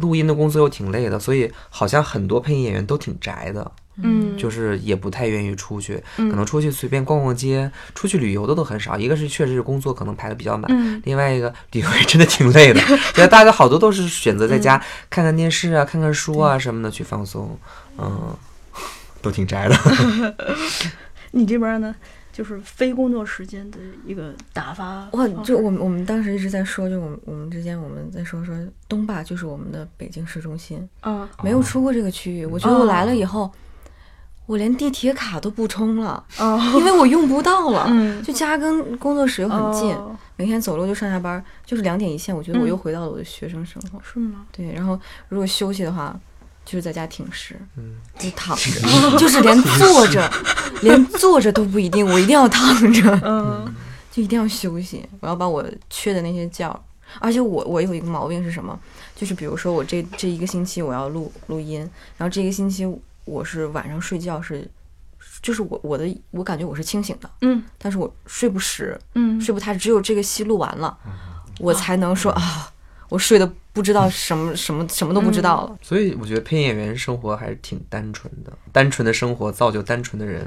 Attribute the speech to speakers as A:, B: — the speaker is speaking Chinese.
A: 录音的工作又挺累的，所以好像很多配音演员都挺宅的，
B: 嗯，
A: 就是也不太愿意出去，
B: 嗯
A: 可能出去随便逛逛街、出去旅游的都很少。一个是确实是工作可能排的比较满，
B: 嗯
A: 另外一个旅游也真的挺累的。所以大家好多都是选择在家看看电视啊、看看书啊什么的去放松，嗯，都挺宅的。
B: 你这边呢，就是非工作时间的一个打发
C: 哇。就我们我们当时一直在说，就我们我们之间我们在说说东坝就是我们的北京市中心，
B: 啊，
C: 没有出过这个区域。我觉得我来了以后，我连地铁卡都不充了，
B: 哦，
C: 因为我用不到了。
B: 嗯，
C: 就家跟工作室又很近，
B: 哦
C: 每天走路就上下班，就是两点一线。我觉得我
B: 嗯
C: 又回到了我的学生生活。
B: 是吗？
C: 对，然后如果休息的话，就是在家挺尸，
A: 嗯，
C: 就躺着，就是连坐着，连坐着都不一定，我一定要躺着，
B: 嗯
C: 就一定要休息。我要把我缺的那些觉，而且我我有一个毛病是什么？就是比如说我这这一个星期我要录录音，然后这一个星期我是晚上睡觉是，就是我我的我感觉我是清醒的，
B: 嗯
C: 但是我睡不实，
B: 嗯，
C: 睡不踏实，只有这个戏录完了，我才能说啊，我睡的不知道什么什么什么都不知道了。
A: 所以我觉得配音演员生活还是挺单纯的，单纯的生活造就单纯的人。